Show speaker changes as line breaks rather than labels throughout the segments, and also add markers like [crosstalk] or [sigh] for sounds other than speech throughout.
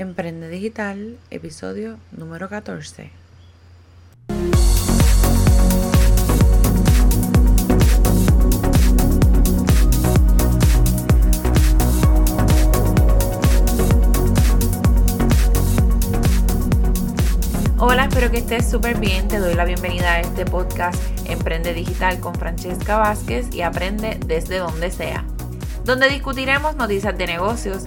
Emprende Digital, episodio número 14. Hola, espero que estés súper bien. Te doy la bienvenida a este podcast Emprende Digital con Francesca Vázquez y aprende desde donde sea, donde discutiremos noticias de negocios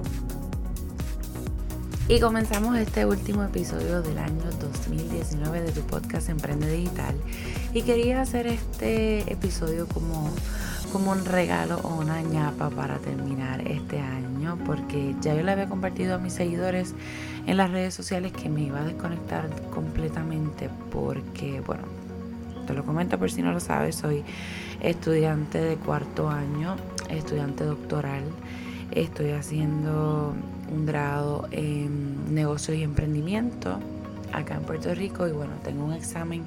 Y comenzamos este último episodio del año 2019 de tu podcast Emprende Digital. Y quería hacer este episodio como, como un regalo o una ñapa para terminar este año, porque ya yo le había compartido a mis seguidores en las redes sociales que me iba a desconectar completamente, porque, bueno, te lo comento por si no lo sabes, soy estudiante de cuarto año, estudiante doctoral. Estoy haciendo un grado en negocios y emprendimiento acá en Puerto Rico y bueno, tengo un examen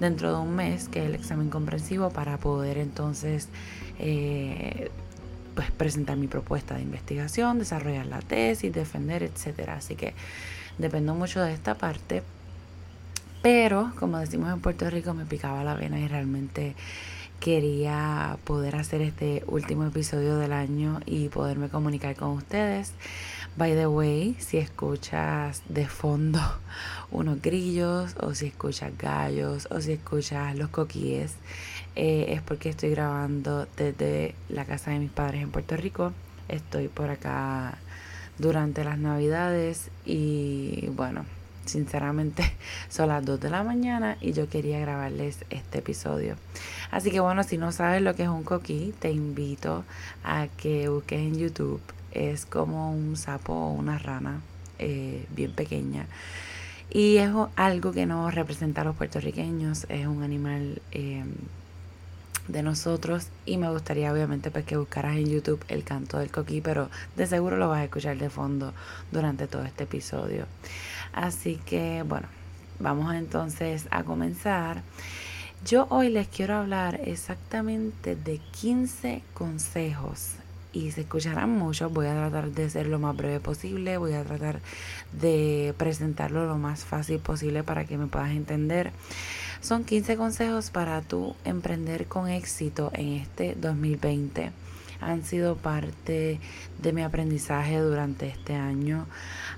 dentro de un mes que es el examen comprensivo para poder entonces eh, pues presentar mi propuesta de investigación, desarrollar la tesis, defender, etcétera. Así que dependo mucho de esta parte. Pero, como decimos en Puerto Rico, me picaba la vena y realmente quería poder hacer este último episodio del año y poderme comunicar con ustedes. By the way, si escuchas de fondo [laughs] unos grillos o si escuchas gallos o si escuchas los coquíes, eh, es porque estoy grabando desde la casa de mis padres en Puerto Rico. Estoy por acá durante las navidades y bueno, sinceramente [laughs] son las 2 de la mañana y yo quería grabarles este episodio. Así que bueno, si no sabes lo que es un coquí, te invito a que busques en YouTube es como un sapo o una rana eh, bien pequeña. Y es algo que nos representa a los puertorriqueños, es un animal eh, de nosotros y me gustaría obviamente pues, que buscaras en YouTube el canto del coquí, pero de seguro lo vas a escuchar de fondo durante todo este episodio. Así que bueno, vamos entonces a comenzar. Yo hoy les quiero hablar exactamente de 15 consejos y se escucharán mucho. Voy a tratar de ser lo más breve posible, voy a tratar de presentarlo lo más fácil posible para que me puedas entender. Son 15 consejos para tú emprender con éxito en este 2020 han sido parte de mi aprendizaje durante este año.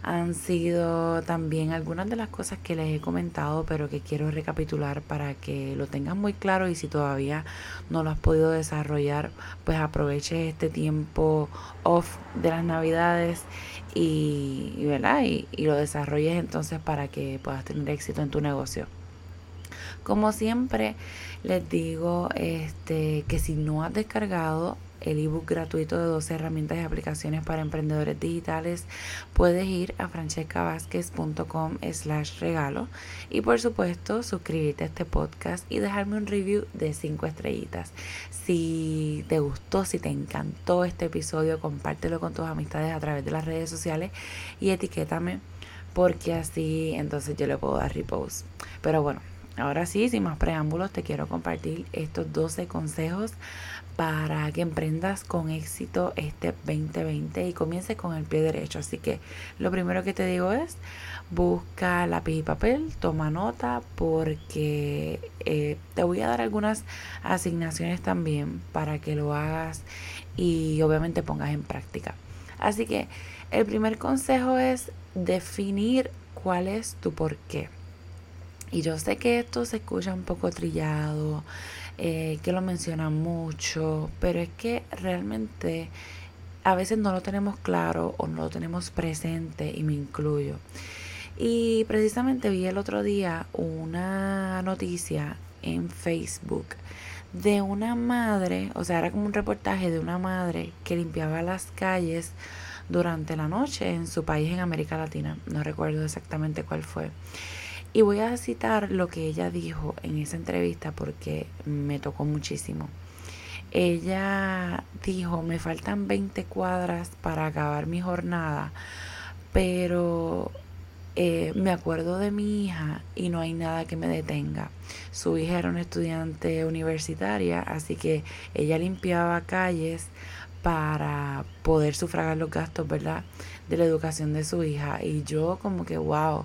Han sido también algunas de las cosas que les he comentado, pero que quiero recapitular para que lo tengan muy claro y si todavía no lo has podido desarrollar, pues aproveche este tiempo off de las navidades y, y, y lo desarrolles entonces para que puedas tener éxito en tu negocio. Como siempre les digo este que si no has descargado el ebook gratuito de 12 herramientas y aplicaciones para emprendedores digitales, puedes ir a francescavázquez.com slash regalo y por supuesto suscribirte a este podcast y dejarme un review de 5 estrellitas. Si te gustó, si te encantó este episodio, compártelo con tus amistades a través de las redes sociales y etiquétame porque así entonces yo le puedo dar repost. Pero bueno, ahora sí, sin más preámbulos, te quiero compartir estos 12 consejos para que emprendas con éxito este 2020 y comiences con el pie derecho. Así que lo primero que te digo es busca lápiz y papel, toma nota porque eh, te voy a dar algunas asignaciones también para que lo hagas y obviamente pongas en práctica. Así que el primer consejo es definir cuál es tu por qué. Y yo sé que esto se escucha un poco trillado, eh, que lo mencionan mucho, pero es que realmente a veces no lo tenemos claro o no lo tenemos presente y me incluyo. Y precisamente vi el otro día una noticia en Facebook de una madre, o sea, era como un reportaje de una madre que limpiaba las calles durante la noche en su país en América Latina, no recuerdo exactamente cuál fue. Y voy a citar lo que ella dijo en esa entrevista porque me tocó muchísimo. Ella dijo, me faltan 20 cuadras para acabar mi jornada, pero eh, me acuerdo de mi hija y no hay nada que me detenga. Su hija era una estudiante universitaria, así que ella limpiaba calles para poder sufragar los gastos, ¿verdad? De la educación de su hija. Y yo como que, wow,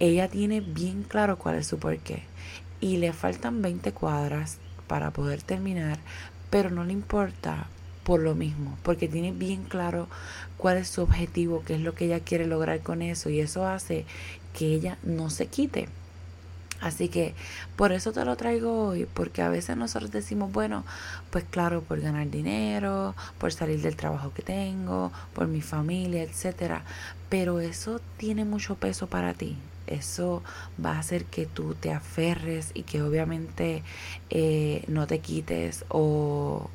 ella tiene bien claro cuál es su porqué. Y le faltan 20 cuadras para poder terminar, pero no le importa por lo mismo, porque tiene bien claro cuál es su objetivo, qué es lo que ella quiere lograr con eso y eso hace que ella no se quite. Así que por eso te lo traigo hoy, porque a veces nosotros decimos, bueno, pues claro, por ganar dinero, por salir del trabajo que tengo, por mi familia, etcétera, pero eso tiene mucho peso para ti. Eso va a hacer que tú te aferres y que obviamente eh, no te quites o,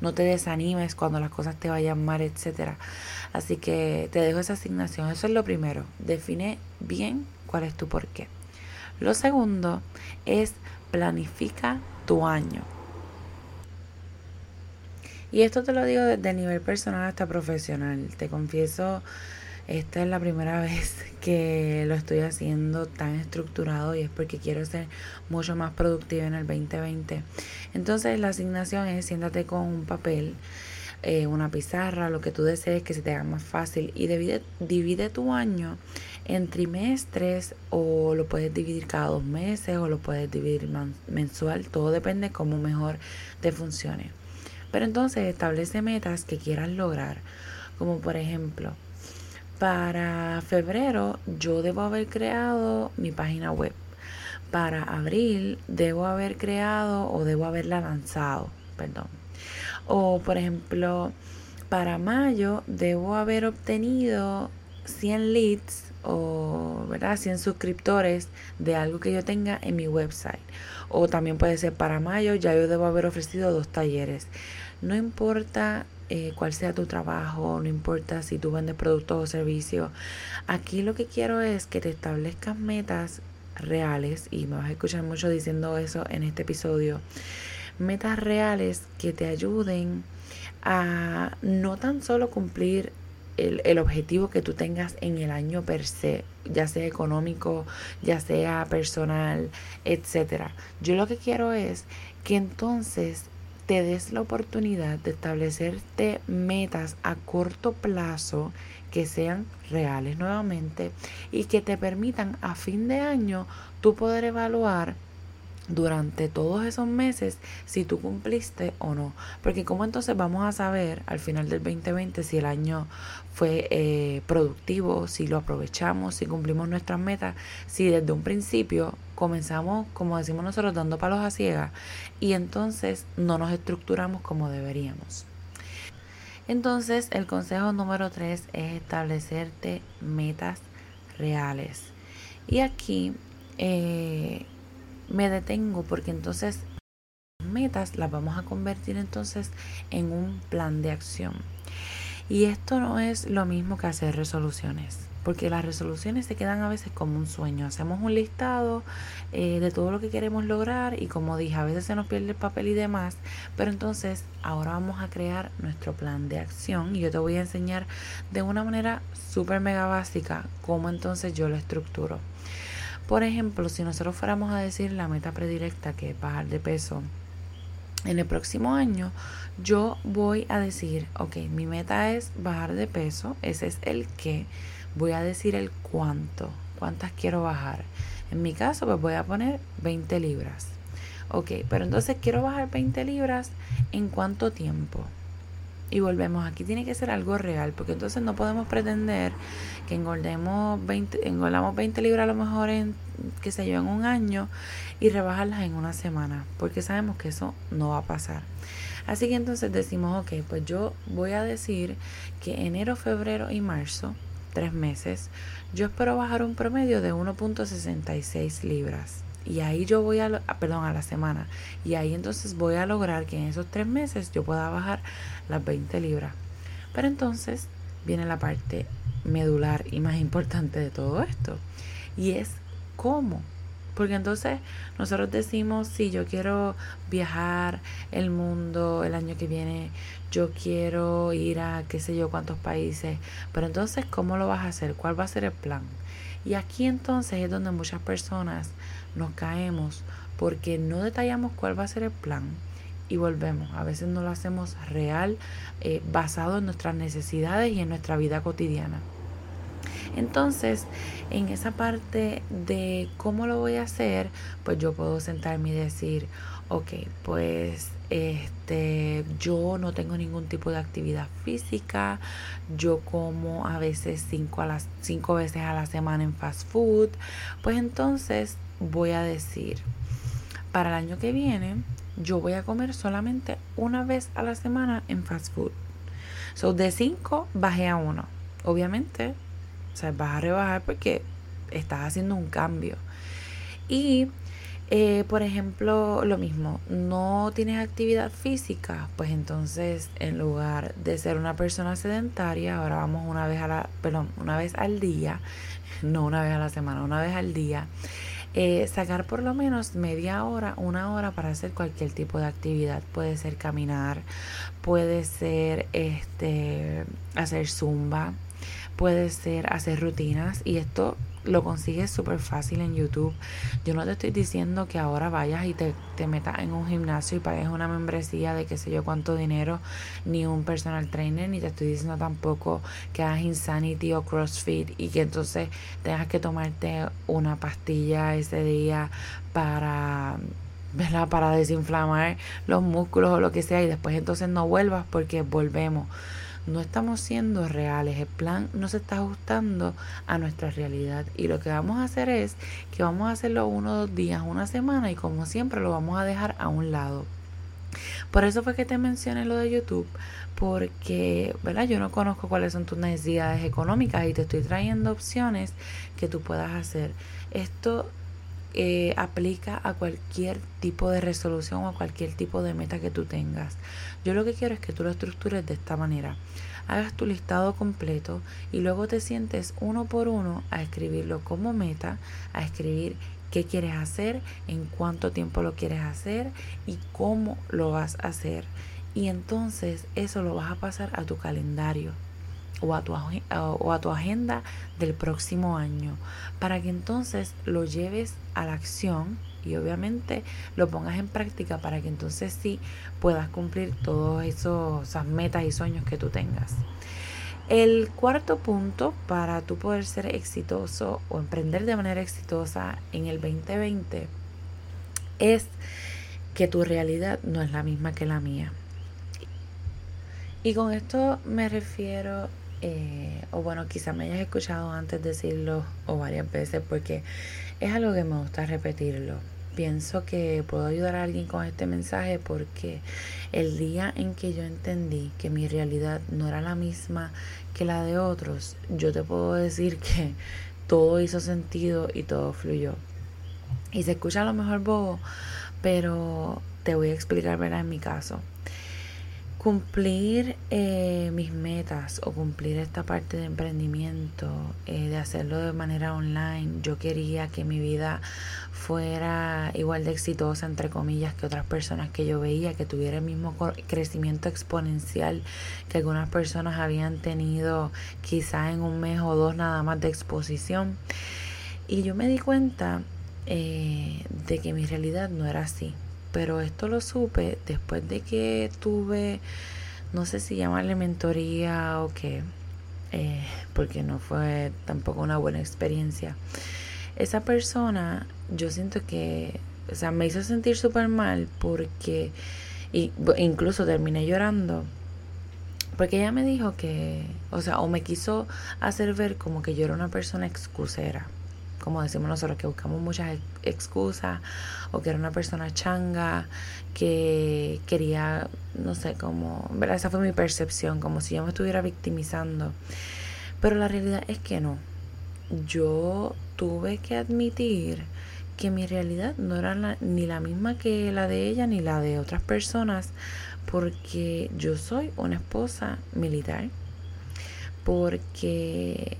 no te desanimes cuando las cosas te vayan mal, etcétera. Así que te dejo esa asignación. Eso es lo primero. Define bien cuál es tu porqué. Lo segundo es planifica tu año. Y esto te lo digo desde el nivel personal hasta profesional. Te confieso esta es la primera [laughs] vez que lo estoy haciendo tan estructurado y es porque quiero ser mucho más productiva en el 2020. Entonces la asignación es siéntate con un papel, eh, una pizarra, lo que tú desees que se te haga más fácil y divide, divide tu año en trimestres o lo puedes dividir cada dos meses o lo puedes dividir mensual. Todo depende cómo mejor te funcione. Pero entonces establece metas que quieras lograr, como por ejemplo, para febrero yo debo haber creado mi página web. Para abril debo haber creado o debo haberla lanzado, perdón. O por ejemplo, para mayo debo haber obtenido 100 leads o ¿verdad? 100 suscriptores de algo que yo tenga en mi website. O también puede ser para mayo, ya yo debo haber ofrecido dos talleres. No importa eh, cuál sea tu trabajo, no importa si tú vendes productos o servicios. Aquí lo que quiero es que te establezcas metas reales, y me vas a escuchar mucho diciendo eso en este episodio, metas reales que te ayuden a no tan solo cumplir el, el, objetivo que tú tengas en el año per se, ya sea económico, ya sea personal, etcétera. Yo lo que quiero es que entonces te des la oportunidad de establecerte metas a corto plazo que sean reales nuevamente y que te permitan a fin de año tú poder evaluar durante todos esos meses si tú cumpliste o no. Porque como entonces vamos a saber al final del 2020 si el año fue eh, productivo, si lo aprovechamos, si cumplimos nuestras metas, si desde un principio comenzamos, como decimos nosotros, dando palos a ciegas y entonces no nos estructuramos como deberíamos. Entonces el consejo número 3 es establecerte metas reales. Y aquí eh, me detengo porque entonces metas las vamos a convertir entonces en un plan de acción. Y esto no es lo mismo que hacer resoluciones, porque las resoluciones se quedan a veces como un sueño. Hacemos un listado eh, de todo lo que queremos lograr y como dije, a veces se nos pierde el papel y demás, pero entonces ahora vamos a crear nuestro plan de acción y yo te voy a enseñar de una manera súper mega básica cómo entonces yo lo estructuro. Por ejemplo, si nosotros fuéramos a decir la meta predilecta que es bajar de peso, en el próximo año yo voy a decir, ok, mi meta es bajar de peso, ese es el qué, voy a decir el cuánto, cuántas quiero bajar. En mi caso, pues voy a poner 20 libras. Ok, pero entonces quiero bajar 20 libras en cuánto tiempo. Y volvemos, aquí tiene que ser algo real, porque entonces no podemos pretender que engordemos 20, engordamos 20 libras a lo mejor en, qué sé yo, un año y rebajarlas en una semana, porque sabemos que eso no va a pasar. Así que entonces decimos, ok, pues yo voy a decir que enero, febrero y marzo, tres meses, yo espero bajar un promedio de 1.66 libras. Y ahí yo voy a, perdón, a la semana. Y ahí entonces voy a lograr que en esos tres meses yo pueda bajar las 20 libras. Pero entonces viene la parte medular y más importante de todo esto. Y es ¿cómo? Porque entonces nosotros decimos, si yo quiero viajar el mundo el año que viene, yo quiero ir a qué sé yo cuántos países, pero entonces, ¿cómo lo vas a hacer? ¿Cuál va a ser el plan? Y aquí entonces es donde muchas personas nos caemos porque no detallamos cuál va a ser el plan y volvemos. A veces no lo hacemos real, eh, basado en nuestras necesidades y en nuestra vida cotidiana. Entonces, en esa parte de cómo lo voy a hacer, pues yo puedo sentarme y decir, ok, pues este, yo no tengo ningún tipo de actividad física, yo como a veces cinco, a las, cinco veces a la semana en fast food, pues entonces voy a decir, para el año que viene, yo voy a comer solamente una vez a la semana en fast food. So, de cinco bajé a uno. Obviamente, o sea, vas a rebajar porque estás haciendo un cambio. Y, eh, por ejemplo, lo mismo, no tienes actividad física, pues entonces en lugar de ser una persona sedentaria, ahora vamos una vez a la, perdón, una vez al día, [laughs] no una vez a la semana, una vez al día. Eh, sacar por lo menos media hora, una hora para hacer cualquier tipo de actividad. Puede ser caminar, puede ser este hacer zumba, puede ser hacer rutinas y esto lo consigues súper fácil en YouTube. Yo no te estoy diciendo que ahora vayas y te, te, metas en un gimnasio y pagues una membresía de qué sé yo cuánto dinero, ni un personal trainer, ni te estoy diciendo tampoco que hagas Insanity o CrossFit y que entonces tengas que tomarte una pastilla ese día para ¿verdad? para desinflamar los músculos o lo que sea y después entonces no vuelvas porque volvemos no estamos siendo reales, el plan no se está ajustando a nuestra realidad y lo que vamos a hacer es que vamos a hacerlo uno dos días, una semana y como siempre lo vamos a dejar a un lado. Por eso fue que te mencioné lo de YouTube, porque ¿verdad? yo no conozco cuáles son tus necesidades económicas y te estoy trayendo opciones que tú puedas hacer. Esto eh, aplica a cualquier tipo de resolución o a cualquier tipo de meta que tú tengas. Yo lo que quiero es que tú lo estructures de esta manera. Hagas tu listado completo y luego te sientes uno por uno a escribirlo como meta, a escribir qué quieres hacer, en cuánto tiempo lo quieres hacer y cómo lo vas a hacer. Y entonces eso lo vas a pasar a tu calendario o a, tu, o a tu agenda del próximo año para que entonces lo lleves a la acción y obviamente lo pongas en práctica para que entonces sí puedas cumplir todas esas metas y sueños que tú tengas. El cuarto punto para tú poder ser exitoso o emprender de manera exitosa en el 2020 es que tu realidad no es la misma que la mía. Y con esto me refiero eh, o bueno, quizá me hayas escuchado antes decirlo o varias veces porque es algo que me gusta repetirlo. Pienso que puedo ayudar a alguien con este mensaje porque el día en que yo entendí que mi realidad no era la misma que la de otros, yo te puedo decir que [laughs] todo hizo sentido y todo fluyó. Y se escucha a lo mejor bobo, pero te voy a explicar, ¿verdad? En mi caso cumplir eh, mis metas o cumplir esta parte de emprendimiento, eh, de hacerlo de manera online, yo quería que mi vida fuera igual de exitosa, entre comillas, que otras personas que yo veía, que tuviera el mismo crecimiento exponencial que algunas personas habían tenido quizá en un mes o dos nada más de exposición. Y yo me di cuenta eh, de que mi realidad no era así pero esto lo supe después de que tuve, no sé si llamarle mentoría o qué, eh, porque no fue tampoco una buena experiencia. Esa persona, yo siento que, o sea, me hizo sentir súper mal porque, y, incluso terminé llorando. Porque ella me dijo que, o sea, o me quiso hacer ver como que yo era una persona excusera como decimos nosotros, que buscamos muchas excusas o que era una persona changa, que quería, no sé, como, ¿verdad? Esa fue mi percepción, como si yo me estuviera victimizando. Pero la realidad es que no. Yo tuve que admitir que mi realidad no era ni la misma que la de ella ni la de otras personas, porque yo soy una esposa militar, porque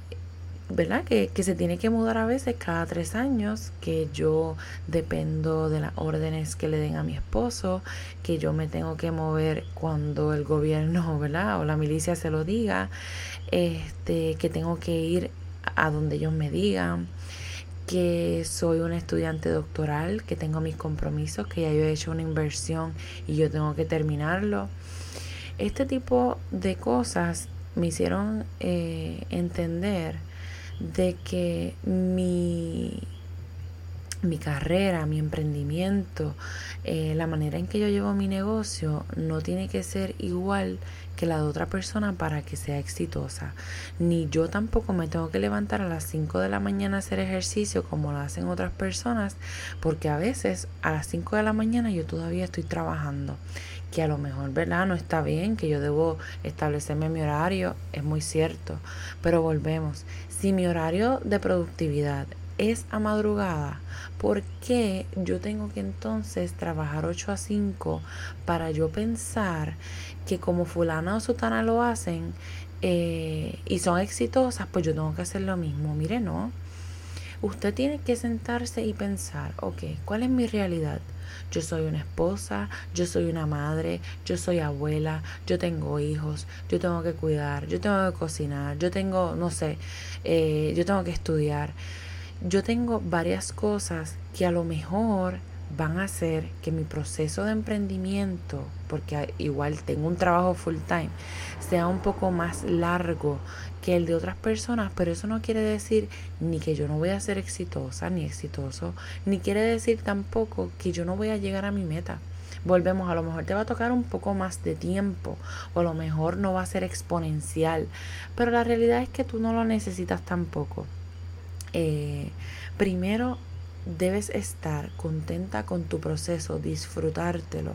¿verdad? Que, que, se tiene que mudar a veces cada tres años, que yo dependo de las órdenes que le den a mi esposo, que yo me tengo que mover cuando el gobierno, [laughs] ¿verdad? O la milicia se lo diga, este, que tengo que ir a donde ellos me digan, que soy un estudiante doctoral, que tengo mis compromisos, que ya yo he hecho una inversión y yo tengo que terminarlo. Este tipo de cosas me hicieron eh, entender de que mi, mi carrera, mi emprendimiento, eh, la manera en que yo llevo mi negocio no tiene que ser igual que la de otra persona para que sea exitosa. Ni yo tampoco me tengo que levantar a las 5 de la mañana a hacer ejercicio como lo hacen otras personas, porque a veces a las 5 de la mañana yo todavía estoy trabajando. Que a lo mejor, ¿verdad? No está bien, que yo debo establecerme mi horario, es muy cierto. Pero volvemos. Si mi horario de productividad es a madrugada, ¿por qué yo tengo que entonces trabajar 8 a 5 para yo pensar que como fulana o sutana lo hacen eh, y son exitosas, pues yo tengo que hacer lo mismo? Mire, no. Usted tiene que sentarse y pensar, ok, ¿cuál es mi realidad? Yo soy una esposa, yo soy una madre, yo soy abuela, yo tengo hijos, yo tengo que cuidar, yo tengo que cocinar, yo tengo, no sé, eh, yo tengo que estudiar yo tengo varias cosas que a lo mejor van a hacer que mi proceso de emprendimiento, porque igual tengo un trabajo full time, sea un poco más largo que el de otras personas, pero eso no quiere decir ni que yo no voy a ser exitosa ni exitoso, ni quiere decir tampoco que yo no voy a llegar a mi meta. Volvemos, a lo mejor te va a tocar un poco más de tiempo o a lo mejor no va a ser exponencial, pero la realidad es que tú no lo necesitas tampoco. Eh, primero debes estar contenta con tu proceso, disfrutártelo.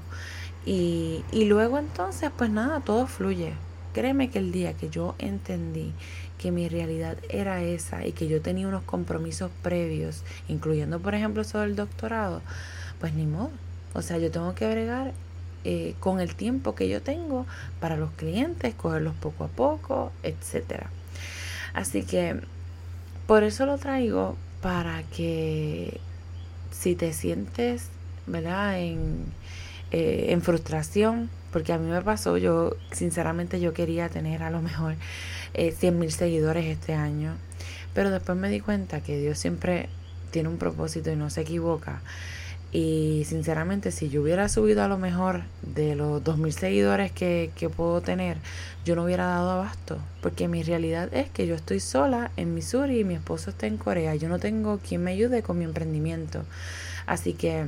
Y, y luego entonces, pues nada, todo fluye. Créeme que el día que yo entendí que mi realidad era esa y que yo tenía unos compromisos previos, incluyendo por ejemplo eso del doctorado, pues ni modo. O sea, yo tengo que bregar eh, con el tiempo que yo tengo para los clientes, cogerlos poco a poco, etcétera. Así que por eso lo traigo para que si te sientes, ¿verdad? En, eh, en frustración, porque a mí me pasó, yo sinceramente yo quería tener a lo mejor eh, 100 mil seguidores este año, pero después me di cuenta que Dios siempre tiene un propósito y no se equivoca. Y sinceramente, si yo hubiera subido a lo mejor de los 2.000 seguidores que, que puedo tener, yo no hubiera dado abasto. Porque mi realidad es que yo estoy sola en Missouri y mi esposo está en Corea. Yo no tengo quien me ayude con mi emprendimiento. Así que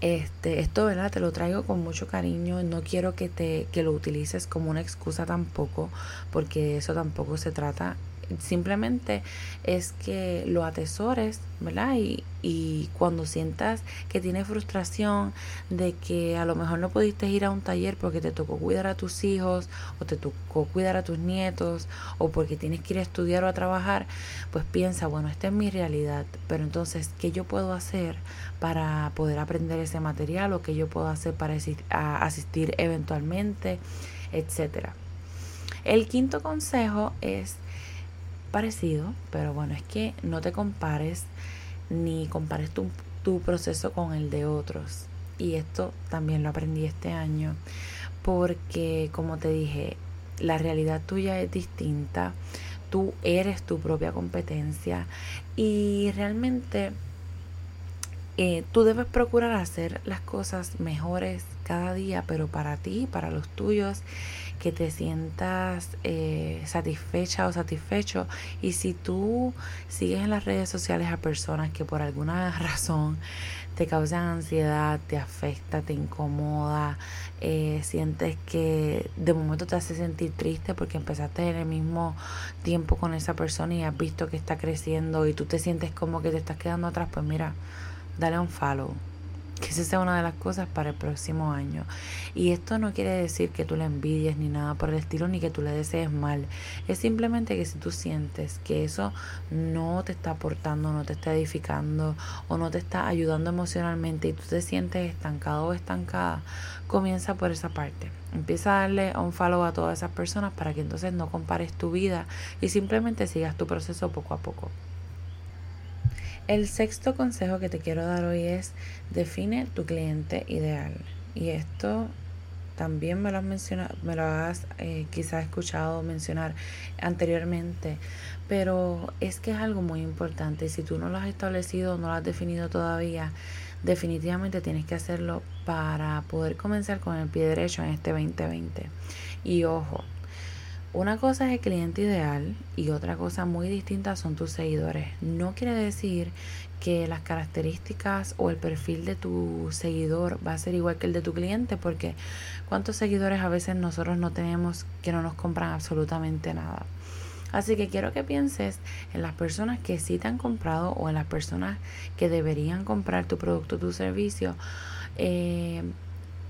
este, esto, ¿verdad? Te lo traigo con mucho cariño. No quiero que, te, que lo utilices como una excusa tampoco, porque eso tampoco se trata simplemente es que lo atesores, ¿verdad? Y, y cuando sientas que tienes frustración de que a lo mejor no pudiste ir a un taller porque te tocó cuidar a tus hijos o te tocó cuidar a tus nietos o porque tienes que ir a estudiar o a trabajar, pues piensa, bueno, esta es mi realidad, pero entonces, ¿qué yo puedo hacer para poder aprender ese material o qué yo puedo hacer para asistir eventualmente, etcétera? El quinto consejo es parecido, pero bueno, es que no te compares ni compares tu, proceso con el de otros. Y esto también lo aprendí este año, porque como te dije, la realidad tuya es distinta, tú eres tu propia competencia y realmente eh, tú debes procurar hacer las cosas mejores cada día, pero para ti, para los tuyos que te sientas eh, satisfecha o satisfecho. Y si tú sigues en las redes sociales a personas que por alguna [laughs] razón te causan ansiedad, te afecta, te incomoda, eh, sientes que de momento te hace sentir triste porque empezaste en el mismo tiempo con esa persona y has visto que está creciendo y tú te sientes como que te estás quedando atrás, pues mira, dale un follow que esa sea una de las cosas para el próximo año. Y esto no quiere decir que tú le envidies ni nada por el estilo, ni que tú le desees mal. Es simplemente que si tú sientes que eso no te está aportando, no te está edificando o no te está ayudando emocionalmente y tú te sientes estancado o estancada, comienza por esa parte. Empieza a darle un follow a todas esas personas para que entonces no compares tu vida y simplemente sigas tu proceso poco a poco. El sexto consejo que te quiero dar hoy es define tu cliente ideal. Y esto también me lo has mencionado, me lo has eh, quizás escuchado mencionar anteriormente, pero es que es algo muy importante. Si tú no lo has establecido, no lo has definido todavía, definitivamente tienes que hacerlo para poder comenzar con el pie derecho en este 2020. Y ojo, una cosa es el cliente ideal y otra cosa muy distinta son tus seguidores. No quiere decir que las características o el perfil de tu seguidor va a ser igual que el de tu cliente porque cuántos seguidores a veces nosotros no tenemos que no nos compran absolutamente nada. Así que quiero que pienses en las personas que sí te han comprado o en las personas que deberían comprar tu producto tu servicio. Eh,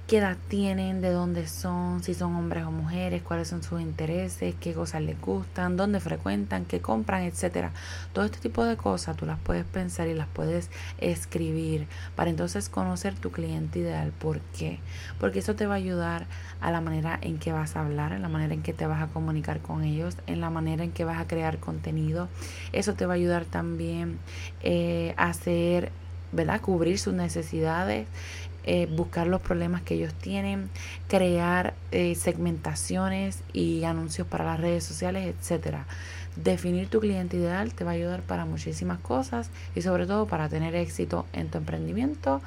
qué edad tienen, de dónde son, si son hombres o mujeres, cuáles son sus intereses, qué cosas les gustan, dónde frecuentan, qué compran, etcétera. Todo este tipo de cosas tú las puedes pensar y las puedes escribir para entonces conocer tu cliente ideal. ¿Por qué? Porque eso te va a ayudar a la manera en que vas a hablar, en la manera en que te vas a comunicar con ellos, en la manera en que vas a crear contenido. Eso te va a ayudar también eh, a hacer, ¿verdad? Cubrir sus necesidades eh, buscar los problemas que ellos tienen, crear eh, segmentaciones y anuncios para las redes sociales, etcétera. Definir tu cliente ideal te va a ayudar para muchísimas cosas y sobre todo para tener éxito en tu emprendimiento,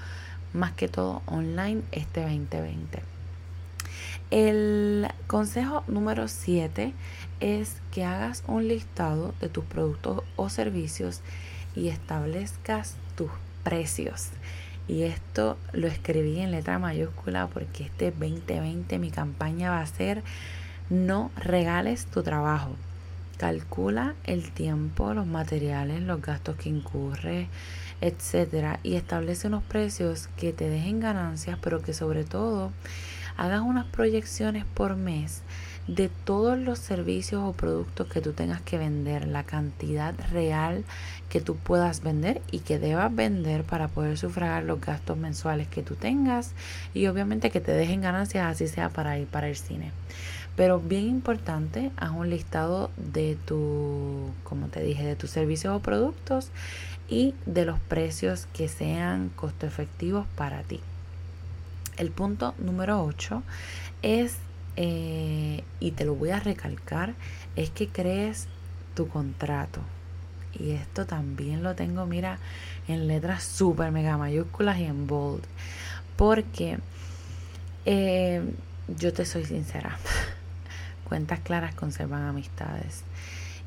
más que todo online este 2020. El consejo número 7 es que hagas un listado de tus productos o servicios y establezcas tus precios. Y esto lo escribí en letra mayúscula porque este 2020 mi campaña va a ser no regales tu trabajo. Calcula el tiempo, los materiales, los gastos que incurre, etcétera, y establece unos precios que te dejen ganancias, pero que sobre todo hagas unas proyecciones por mes de todos los servicios o productos que tú tengas que vender, la cantidad real que tú puedas vender y que debas vender para poder sufragar los gastos mensuales que tú tengas y obviamente que te dejen ganancias así sea para ir para el cine. Pero bien importante, haz un listado de tu, como te dije, de tus servicios o productos y de los precios que sean costo efectivos para ti. El punto número 8 es eh, y te lo voy a recalcar, es que crees tu contrato. Y esto también lo tengo, mira, en letras super mega mayúsculas y en bold. Porque eh, yo te soy sincera, [laughs] cuentas claras conservan amistades.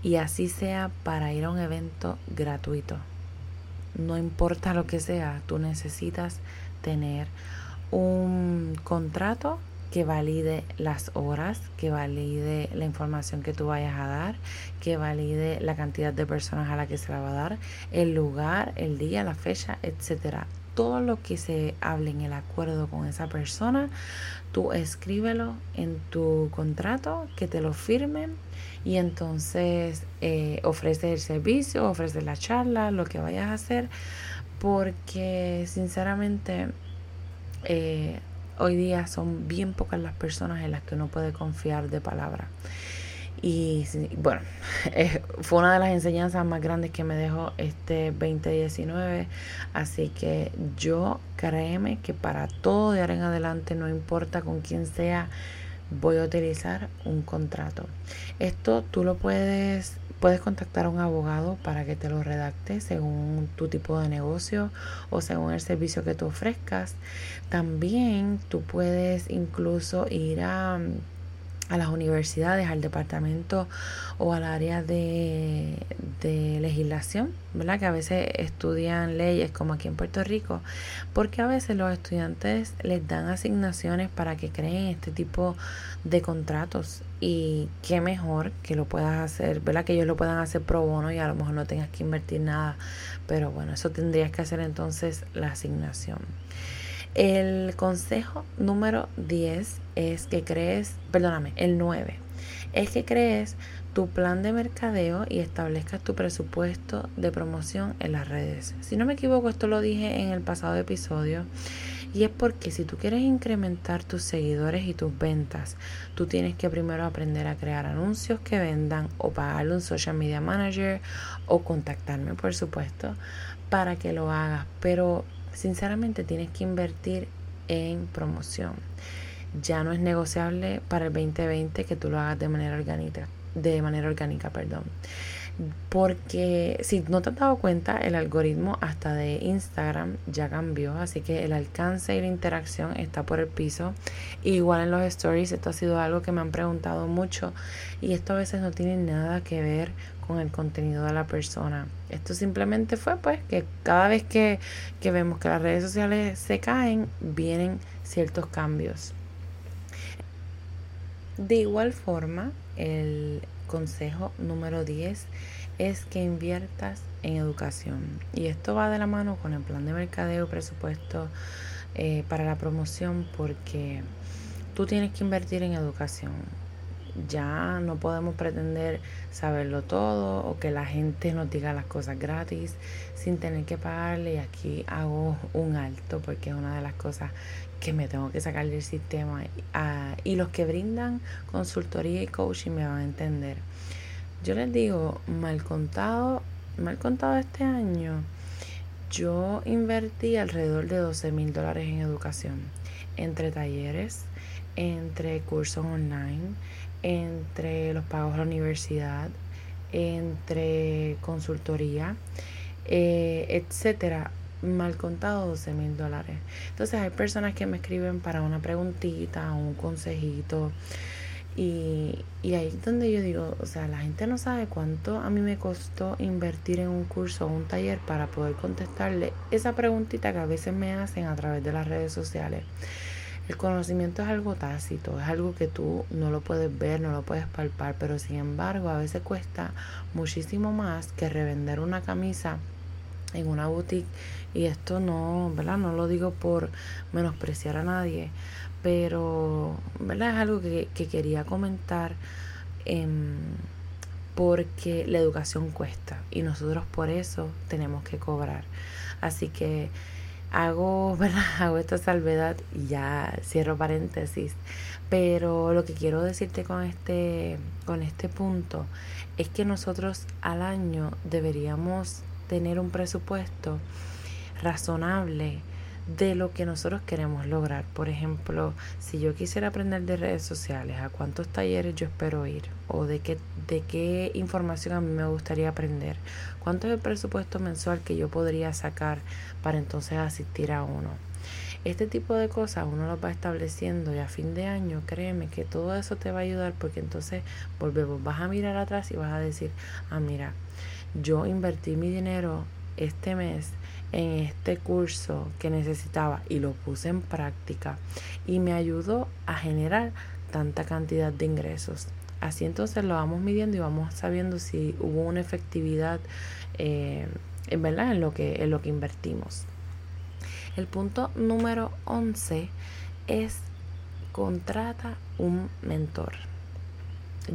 Y así sea para ir a un evento gratuito. No importa lo que sea, tú necesitas tener un contrato que valide las horas, que valide la información que tú vayas a dar, que valide la cantidad de personas a la que se la va a dar, el lugar, el día, la fecha, etcétera. Todo lo que se hable en el acuerdo con esa persona, tú escríbelo en tu contrato, que te lo firmen y entonces eh, ofrece el servicio, ofrece la charla, lo que vayas a hacer, porque sinceramente eh, hoy día son bien pocas las personas en las que uno puede confiar de palabra. Y bueno, [laughs] fue una de las enseñanzas más grandes que me dejó este 2019. Así que yo créeme que para todo de ahora en adelante, no importa con quién sea, voy a utilizar un contrato. Esto tú lo puedes Puedes contactar a un abogado para que te lo redacte según tu tipo de negocio o según el servicio que tú ofrezcas. También tú puedes incluso ir a, a las universidades, al departamento o al área de, de legislación, ¿verdad? Que a veces estudian leyes como aquí en Puerto Rico, porque a veces los estudiantes les dan asignaciones para que creen este tipo de contratos y qué mejor que lo puedas hacer, ¿verdad? Que ellos lo puedan hacer pro bono y a lo mejor no tengas que invertir nada. Pero bueno, eso tendrías que hacer entonces la asignación. El consejo número 10 es que crees, perdóname, el 9, es que crees tu plan de mercadeo y establezcas tu presupuesto de promoción en las redes. Si no me equivoco, esto lo dije en el pasado episodio. Y es porque si tú quieres incrementar tus seguidores y tus ventas, tú tienes que primero aprender a crear anuncios que vendan o pagarle un social media manager o contactarme, por supuesto, para que lo hagas. Pero sinceramente tienes que invertir en promoción. Ya no es negociable para el 2020 que tú lo hagas de manera orgánica, de manera orgánica, perdón porque si no te has dado cuenta, el algoritmo hasta de Instagram ya cambió, así que el alcance y la interacción está por el piso. Igual en los stories, esto ha sido algo que me han preguntado mucho y esto a veces no tiene nada que ver el contenido de la persona. Esto simplemente fue pues que cada vez que, que vemos que las redes sociales se caen, vienen ciertos cambios. De igual forma, el, consejo número 10 es que inviertas en educación. Y esto va de la mano con el plan de mercadeo, presupuesto eh, para la promoción, porque tú tienes que invertir en educación. Ya no podemos pretender saberlo todo o que la gente nos diga las cosas gratis sin tener que pagarle. Y aquí hago un alto porque es una de las cosas que me tengo que sacar del sistema. Ah, y los que brindan consultoría y coaching me van a entender. Yo les digo, mal contado, mal contado este año, yo invertí alrededor de 12 mil dólares en educación, entre talleres, entre cursos online, entre los pagos a la universidad, entre consultoría, eh, etcétera mal contado 12 mil dólares. Entonces hay personas que me escriben para una preguntita, un consejito. Y, y ahí es donde yo digo, o sea, la gente no sabe cuánto a mí me costó invertir en un curso o un taller para poder contestarle esa preguntita que a veces me hacen a través de las redes sociales. El conocimiento es algo tácito, es algo que tú no lo puedes ver, no lo puedes palpar, pero sin embargo a veces cuesta muchísimo más que revender una camisa en una boutique y esto no, ¿verdad? No lo digo por menospreciar a nadie, pero, ¿verdad? Es algo que, quería comentar em, porque la educación cuesta y nosotros por eso tenemos que cobrar. Así que hago, [laughs] ¿verdad? Hago esta salvedad y ya cierro paréntesis. Pero lo que quiero decirte con este, con este punto es que nosotros al año deberíamos tener un presupuesto razonable de lo que nosotros queremos lograr. Por ejemplo, si yo quisiera aprender de redes sociales, a cuántos talleres yo espero ir o de qué, de qué información a mí me gustaría aprender, cuánto es el presupuesto mensual que yo podría sacar para entonces asistir a uno. Este tipo de cosas uno lo va estableciendo y a fin de año, créeme que todo eso te va a ayudar porque entonces volvemos, vas a mirar atrás y vas a decir, ah, mira, yo invertí mi dinero este mes en este curso que necesitaba y lo puse en práctica y me ayudó a generar tanta cantidad de ingresos. Así entonces lo vamos midiendo y vamos sabiendo si hubo una efectividad eh, en verdad en lo que en lo que invertimos. El punto número 11 es contrata un mentor.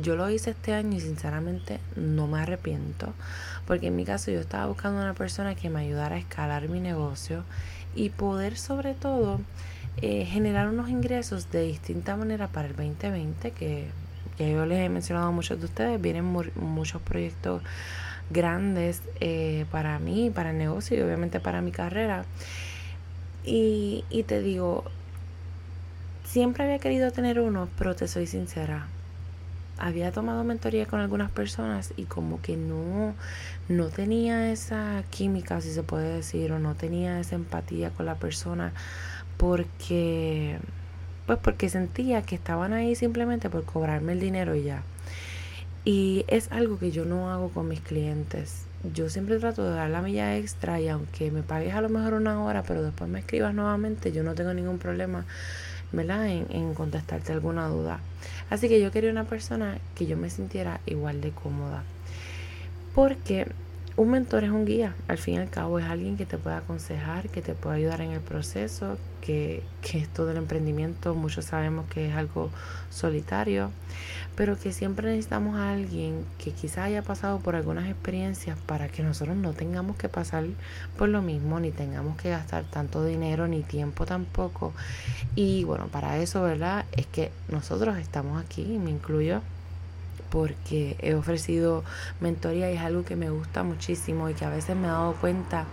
Yo lo hice este año y sinceramente no me arrepiento porque en mi caso yo estaba buscando una persona que me ayudara a escalar mi negocio y poder sobre todo eh, generar unos ingresos de distinta manera para el 2020 que ya yo les he mencionado a muchos de ustedes, vienen muchos proyectos grandes eh, para mí, para el negocio y obviamente para mi carrera. Y, y te digo, siempre había querido tener uno, pero te soy sincera, había tomado mentoría con algunas personas y como que no, no tenía esa química, si se puede decir, o no tenía esa empatía con la persona porque, pues porque sentía que estaban ahí simplemente por cobrarme el dinero y ya. Y es algo que yo no hago con mis clientes. Yo siempre trato de dar la milla extra y aunque me pagues a lo mejor una hora, pero después me escribas nuevamente, yo no tengo ningún problema ¿verdad? En, en contestarte alguna duda. Así que yo quería una persona que yo me sintiera igual de cómoda. Porque un mentor es un guía, al fin y al cabo es alguien que te puede aconsejar, que te puede ayudar en el proceso, que, que esto del emprendimiento muchos sabemos que es algo solitario, pero que siempre necesitamos a alguien que quizás haya pasado por algunas experiencias para que nosotros no tengamos que pasar por lo mismo, ni tengamos que gastar tanto dinero ni tiempo tampoco. Y bueno, para eso, ¿verdad? Es que nosotros estamos aquí, me incluyo porque he ofrecido mentoría y es algo que me gusta muchísimo y que a veces me he dado cuenta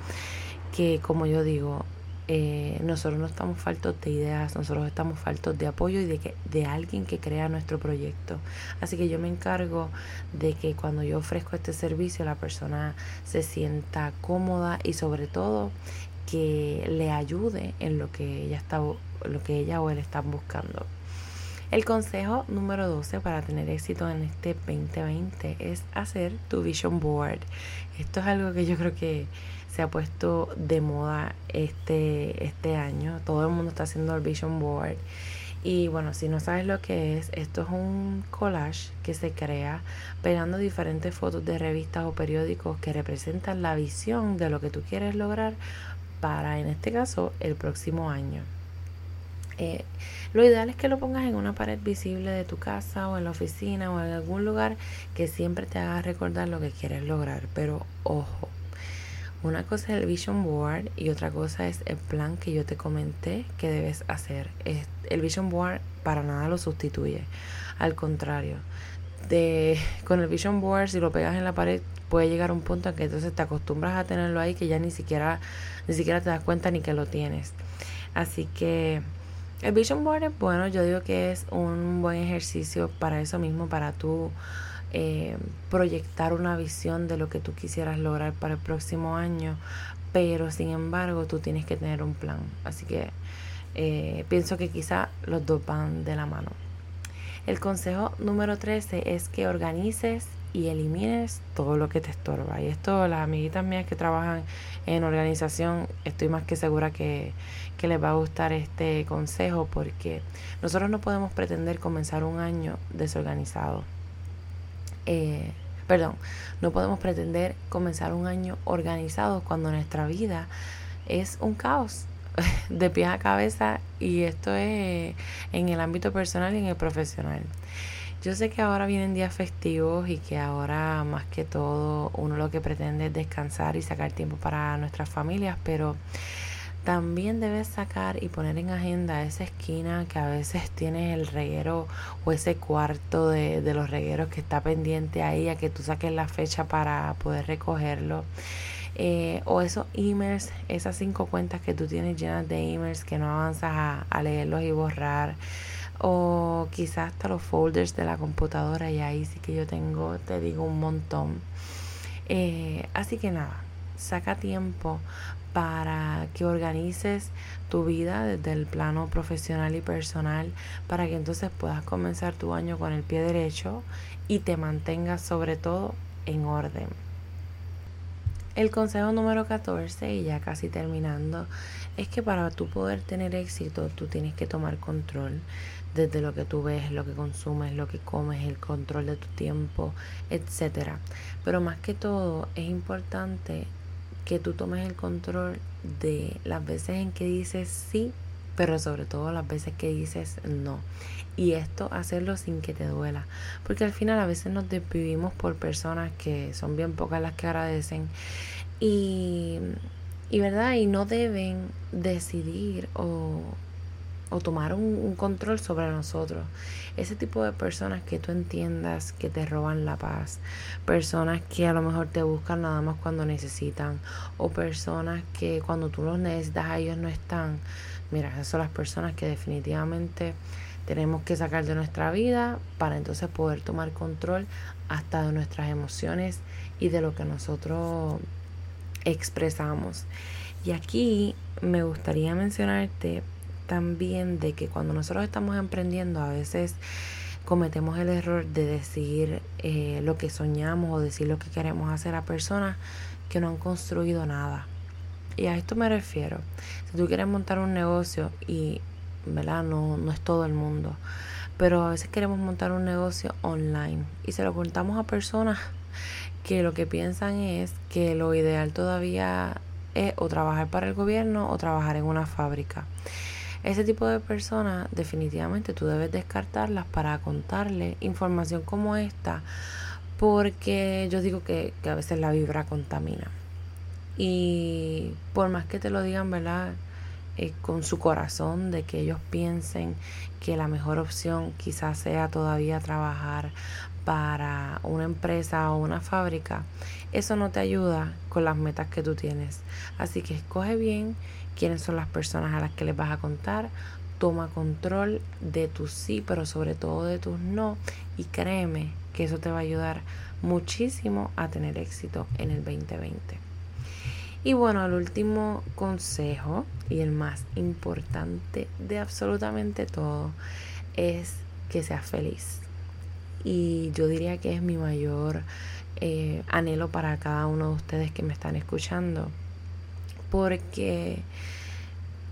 que, como yo digo, eh, nosotros no estamos faltos de ideas, nosotros estamos faltos de apoyo y de, que, de alguien que crea nuestro proyecto. Así que yo me encargo de que cuando yo ofrezco este servicio la persona se sienta cómoda y sobre todo que le ayude en lo que ella está lo que ella o él están buscando. El consejo número 12 para tener éxito en este 2020 es hacer tu vision board. Esto es algo que yo creo que se ha puesto de moda este, este año. Todo el mundo está haciendo el vision board. Y bueno, si no sabes lo que es, esto es un collage que se crea pegando diferentes fotos de revistas o periódicos que representan la visión de lo que tú quieres lograr para, en este caso, el próximo año. Eh, lo ideal es que lo pongas en una pared visible de tu casa o en la oficina o en algún lugar que siempre te haga recordar lo que quieres lograr. Pero ojo, una cosa es el vision board y otra cosa es el plan que yo te comenté que debes hacer. El vision board para nada lo sustituye. Al contrario, con el vision board si lo pegas en la pared puede llegar un punto en que entonces te acostumbras a tenerlo ahí que ya ni siquiera ni siquiera te das cuenta ni que lo tienes. Así que el vision board es bueno, yo digo que es un buen ejercicio para eso mismo, para tú eh, proyectar una visión de lo que tú quisieras lograr para el próximo año, pero sin embargo tú tienes que tener un plan. Así que eh, pienso que quizá los dos van de la mano. El consejo número 13 es que organices y elimines todo lo que te estorba. Y esto, las amiguitas mías que trabajan en organización, estoy más que segura que, que les va a gustar este consejo porque nosotros no podemos pretender comenzar un año desorganizado. Eh, perdón, no podemos pretender comenzar un año organizado cuando nuestra vida es un caos [laughs] de pies a cabeza y esto es en el ámbito personal y en el profesional. Yo sé que ahora vienen días festivos y que ahora más que todo uno lo que pretende es descansar y sacar tiempo para nuestras familias, pero también debes sacar y poner en agenda esa esquina que a veces tienes el reguero o ese cuarto de, de los regueros que está pendiente ahí a que tú saques la fecha para poder recogerlo. Eh, o esos emails, esas cinco cuentas que tú tienes llenas de emails que no avanzas a, leerlos y borrar o quizás hasta los folders de la computadora y ahí sí que yo tengo, te digo, un montón. Eh, así que nada, saca tiempo para que organices tu vida desde el plano profesional y personal para que entonces puedas comenzar tu año con el pie derecho y te mantengas sobre todo en orden. El consejo número 14, y ya casi terminando, es que para tú poder tener éxito, tú tienes que tomar control desde lo que tú ves, lo que consumes, lo que comes, el control de tu tiempo, etcétera. Pero más que todo es importante que tú tomes el control de las veces en que dices sí, pero sobre todo las veces que dices no. Y esto hacerlo sin que te duela, porque al final a veces nos desvivimos por personas que son bien pocas las que agradecen. Y y verdad y no deben decidir o o tomar un, control sobre nosotros. Ese tipo de personas que tú entiendas que te roban la paz, personas que a lo mejor te buscan nada más cuando necesitan, o personas que cuando tú los necesitas a ellos no están. Mira, esas son las personas que definitivamente tenemos que sacar de nuestra vida para entonces poder tomar control hasta de nuestras emociones y de lo que nosotros expresamos. Y aquí me gustaría mencionarte también de que cuando nosotros estamos emprendiendo a veces cometemos el error de decir eh, lo que soñamos o decir lo que queremos hacer a personas que no han construido nada. Y a esto me refiero. Si tú quieres montar un negocio y ¿verdad? No, no es todo el mundo. Pero a veces queremos montar un negocio online y se lo contamos a personas que lo que piensan es que lo ideal todavía es o trabajar para el gobierno o trabajar en una fábrica. Ese tipo de personas definitivamente tú debes descartarlas para contarle información como esta porque yo digo que, que a veces la vibra contamina. Y por más que te lo digan, ¿verdad? Eh, con su corazón de que ellos piensen que la mejor opción quizás sea todavía trabajar para una empresa o una fábrica, eso no te ayuda con las metas que tú tienes. Así que escoge bien quiénes son las personas a las que les vas a contar, toma control de tus sí, pero sobre todo de tus no, y créeme que eso te va a ayudar muchísimo a tener éxito en el 2020. Y bueno, el último consejo y el más importante de absolutamente todo es que seas feliz. Y yo diría que es mi mayor eh, anhelo para cada uno de ustedes que me están escuchando. Porque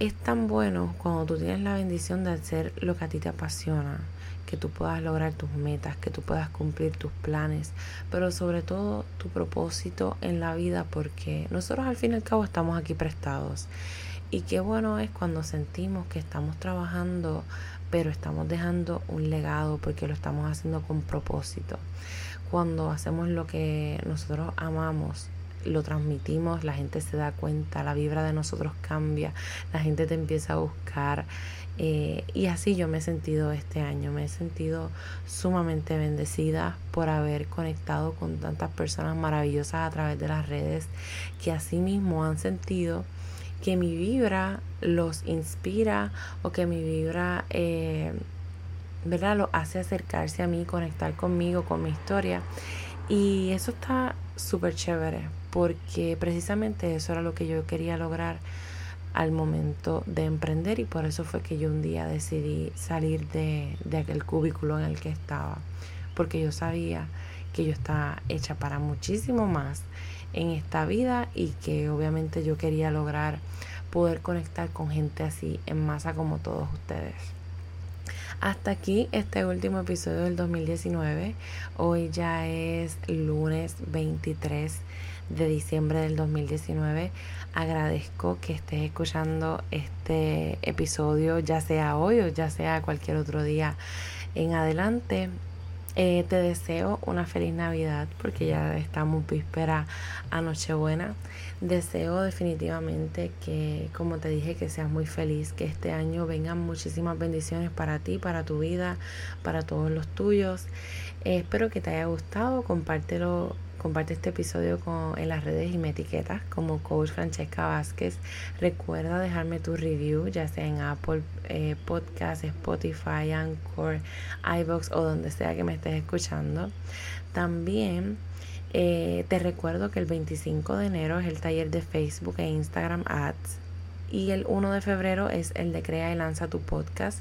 es tan bueno cuando tú tienes la bendición de hacer lo que a ti te apasiona que tú puedas lograr tus metas, que tú puedas cumplir tus planes, pero sobre todo tu propósito en la vida, porque nosotros al fin y al cabo estamos aquí prestados. Y qué bueno es cuando sentimos que estamos trabajando, pero estamos dejando un legado porque lo estamos haciendo con propósito. Cuando hacemos lo que nosotros amamos, lo transmitimos, la gente se da cuenta, la vibra de nosotros cambia, la gente te empieza a buscar. Eh, y así yo me he sentido este año, me he sentido sumamente bendecida por haber conectado con tantas personas maravillosas a través de las redes que así mismo han sentido que mi vibra los inspira o que mi vibra, eh, ¿verdad? Lo hace acercarse a mí, conectar conmigo, con mi historia. Y eso está súper chévere porque precisamente eso era lo que yo quería lograr al momento de emprender y por eso fue que yo un día decidí salir de, de aquel cubículo en el que estaba, porque yo sabía que yo estaba hecha para muchísimo más en esta vida y que obviamente yo quería lograr poder conectar con gente así en masa como todos ustedes. Hasta aquí este último episodio del 2019. Hoy ya es lunes 23 de diciembre del 2019. Agradezco que estés escuchando este episodio, ya sea hoy o ya sea cualquier otro día en adelante. Eh, te deseo una feliz Navidad porque ya estamos víspera a Nochebuena. Deseo definitivamente que, como te dije, que seas muy feliz, que este año vengan muchísimas bendiciones para ti, para tu vida, para todos los tuyos. Eh, espero que te haya gustado, compártelo Comparte este episodio en las redes y me etiquetas como Coach Francesca Vázquez. Recuerda dejarme tu review, ya sea en Apple eh, Podcast, Spotify, Anchor, iBox o donde sea que me estés escuchando. También eh, te recuerdo que el 25 de enero es el taller de Facebook e Instagram Ads y el 1 de febrero es el de Crea y Lanza tu podcast.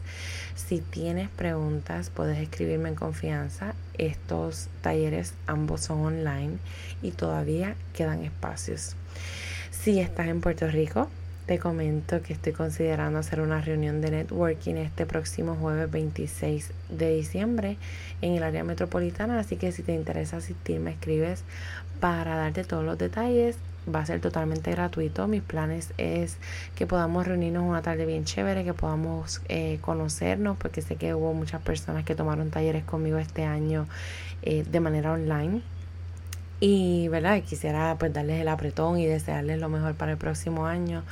Si tienes preguntas, puedes escribirme en confianza. Estos talleres ambos son online y todavía quedan espacios. Si estás en Puerto Rico, te comento que estoy considerando hacer una reunión de networking este próximo jueves 26 de diciembre en el área metropolitana, así que si te interesa asistir me escribes para darte todos los detalles va a ser totalmente gratuito. Mis planes es que podamos reunirnos una tarde bien chévere, que podamos eh, conocernos, porque sé que hubo muchas personas que tomaron talleres conmigo este año eh, de manera online. Y, ¿verdad? Quisiera pues darles el apretón y desearles lo mejor para el próximo año.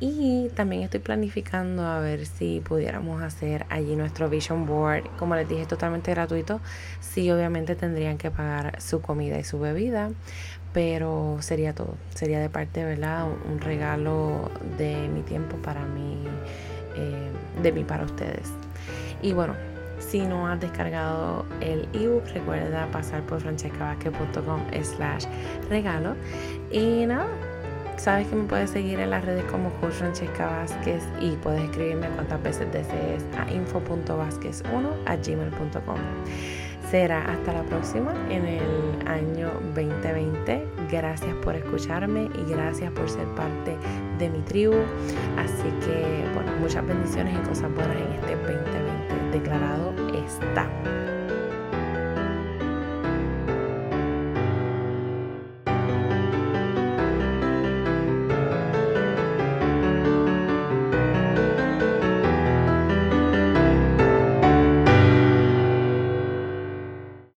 Y también estoy planificando a ver si pudiéramos hacer allí nuestro Vision Board. Como les dije, totalmente gratuito. Sí, obviamente tendrían que pagar su comida y su bebida pero sería todo, sería de parte, ¿verdad? Un regalo de mi tiempo para mí, eh, de mí para ustedes. Y bueno, si no has descargado el ebook, recuerda pasar por francescavasquez.com slash regalo. Y nada, sabes que me puedes seguir en las redes como Coach Francesca y puedes escribirme cuantas veces desees a info.vázquez1 a gmail.com será hasta la próxima en el año 2020. Gracias por escucharme y gracias por ser parte de mi tribu. Así que, bueno, muchas bendiciones y cosas buenas en este 2020 declarado está.